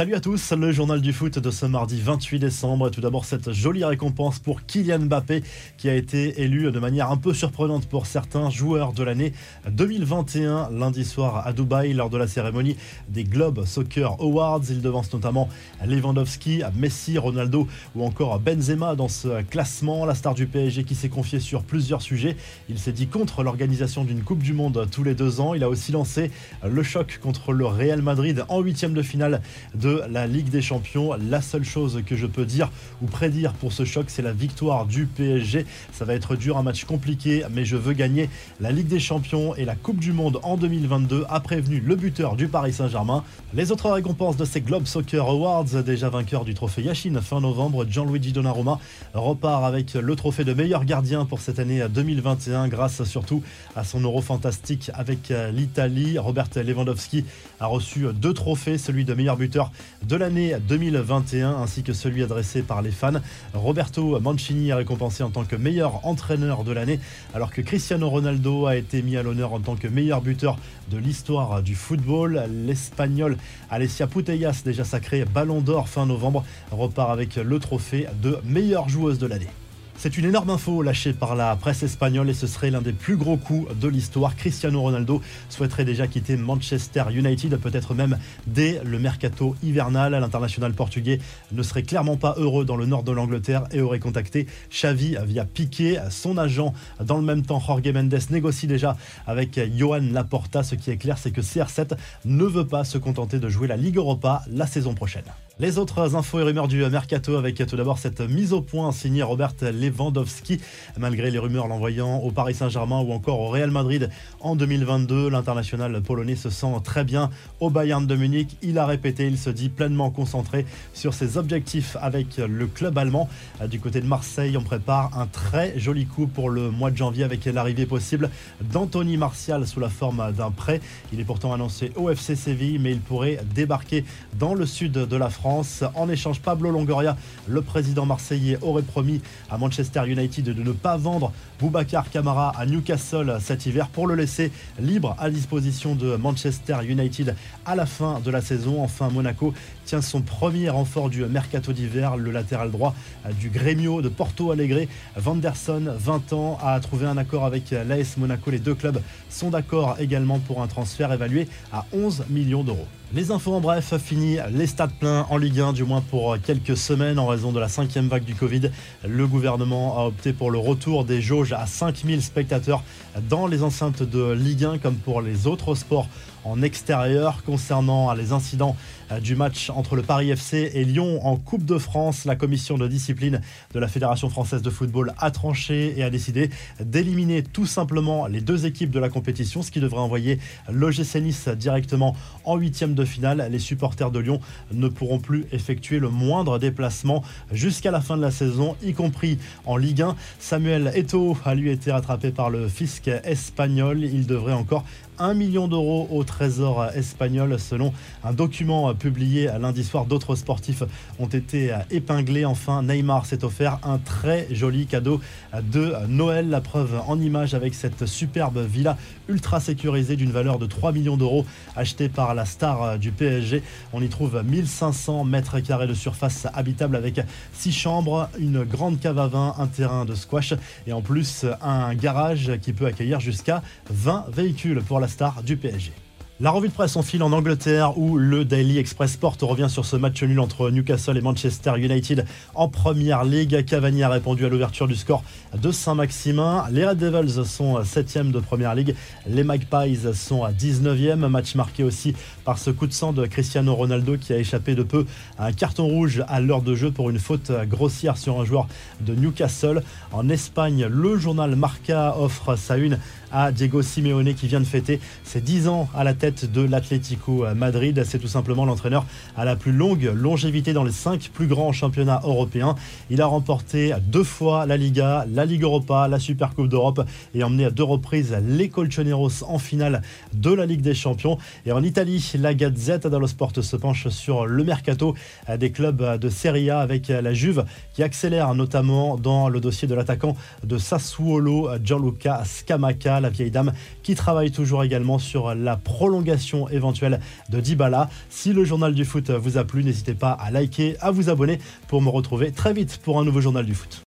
Salut à tous, le journal du foot de ce mardi 28 décembre. Tout d'abord, cette jolie récompense pour Kylian Mbappé, qui a été élu de manière un peu surprenante pour certains joueurs de l'année 2021 lundi soir à Dubaï lors de la cérémonie des Globe Soccer Awards. Il devance notamment Lewandowski, Messi, Ronaldo ou encore Benzema dans ce classement. La star du PSG qui s'est confié sur plusieurs sujets. Il s'est dit contre l'organisation d'une Coupe du Monde tous les deux ans. Il a aussi lancé le choc contre le Real Madrid en huitième de finale de la Ligue des Champions. La seule chose que je peux dire ou prédire pour ce choc, c'est la victoire du PSG. Ça va être dur, un match compliqué, mais je veux gagner la Ligue des Champions et la Coupe du Monde en 2022, a prévenu le buteur du Paris Saint-Germain. Les autres récompenses de ces Globe Soccer Awards, déjà vainqueur du trophée Yashin fin novembre, Gianluigi Donnarumma repart avec le trophée de meilleur gardien pour cette année 2021 grâce surtout à son euro fantastique avec l'Italie. Robert Lewandowski a reçu deux trophées, celui de meilleur buteur de l'année 2021 ainsi que celui adressé par les fans. Roberto Mancini est récompensé en tant que meilleur entraîneur de l'année alors que Cristiano Ronaldo a été mis à l'honneur en tant que meilleur buteur de l'histoire du football. L'Espagnol Alessia Putellas, déjà sacré Ballon d'Or fin novembre, repart avec le trophée de meilleure joueuse de l'année. C'est une énorme info lâchée par la presse espagnole et ce serait l'un des plus gros coups de l'histoire. Cristiano Ronaldo souhaiterait déjà quitter Manchester United, peut-être même dès le mercato hivernal. L'international portugais ne serait clairement pas heureux dans le nord de l'Angleterre et aurait contacté Xavi via Piqué. Son agent, dans le même temps, Jorge Mendes, négocie déjà avec Johan Laporta. Ce qui est clair, c'est que CR7 ne veut pas se contenter de jouer la Ligue Europa la saison prochaine. Les autres infos et rumeurs du mercato avec tout d'abord cette mise au point signée Robert Lewandowski. Malgré les rumeurs l'envoyant au Paris Saint-Germain ou encore au Real Madrid en 2022, l'international polonais se sent très bien au Bayern de Munich. Il a répété, il se dit pleinement concentré sur ses objectifs avec le club allemand. Du côté de Marseille, on prépare un très joli coup pour le mois de janvier avec l'arrivée possible d'Anthony Martial sous la forme d'un prêt. Il est pourtant annoncé au FC Séville, mais il pourrait débarquer dans le sud de la France en échange, Pablo Longoria, le président marseillais, aurait promis à Manchester United de ne pas vendre Boubacar Camara à Newcastle cet hiver pour le laisser libre à disposition de Manchester United à la fin de la saison. Enfin, Monaco tient son premier renfort du mercato d'hiver, le latéral droit du Grêmio de Porto Alegre. Vanderson, 20 ans, a trouvé un accord avec l'AS Monaco. Les deux clubs sont d'accord également pour un transfert évalué à 11 millions d'euros. Les infos en bref, fini les stades pleins en Ligue 1, du moins pour quelques semaines en raison de la cinquième vague du Covid. Le gouvernement a opté pour le retour des jauges à 5000 spectateurs dans les enceintes de Ligue 1 comme pour les autres sports en extérieur. Concernant les incidents euh, du match entre le Paris FC et Lyon en Coupe de France, la commission de discipline de la Fédération française de football a tranché et a décidé d'éliminer tout simplement les deux équipes de la compétition, ce qui devrait envoyer l'OGC Nice directement en huitième de finale. Les supporters de Lyon ne pourront plus effectuer le moindre déplacement jusqu'à la fin de la saison, y compris en Ligue 1. Samuel Eto'o a lui été rattrapé par le fisc espagnol. Il devrait encore 1 million d'euros au trésor espagnol selon un document publié lundi soir. D'autres sportifs ont été épinglés. Enfin, Neymar s'est offert un très joli cadeau de Noël. La preuve en image avec cette superbe villa ultra sécurisée d'une valeur de 3 millions d'euros achetée par la star du PSG. On y trouve 1500 mètres carrés de surface habitable avec 6 chambres, une grande cave à vin, un terrain de squash et en plus un garage qui peut accueillir jusqu'à 20 véhicules pour la star du PSG. La revue de presse en file en Angleterre où le Daily Express Sport revient sur ce match nul entre Newcastle et Manchester United en première ligue. Cavani a répondu à l'ouverture du score de Saint-Maximin. Les Red Devils sont 7e de première ligue. Les Magpies sont à 19e. Match marqué aussi par ce coup de sang de Cristiano Ronaldo qui a échappé de peu à un carton rouge à l'heure de jeu pour une faute grossière sur un joueur de Newcastle. En Espagne, le journal Marca offre sa une à Diego Simeone qui vient de fêter ses 10 ans à la tête de l'Atlético Madrid. C'est tout simplement l'entraîneur à la plus longue longévité dans les cinq plus grands championnats européens. Il a remporté deux fois la Liga, la Ligue Europa, la Super Coupe d'Europe et emmené à deux reprises les Colchoneros en finale de la Ligue des Champions. Et en Italie, la Gazette dello Sport se penche sur le mercato des clubs de Serie A avec la Juve qui accélère notamment dans le dossier de l'attaquant de Sassuolo, Gianluca Scamacca, la vieille dame qui travaille toujours également sur la prolongation éventuelle de Dybala. Si le journal du foot vous a plu, n'hésitez pas à liker, à vous abonner pour me retrouver très vite pour un nouveau journal du foot.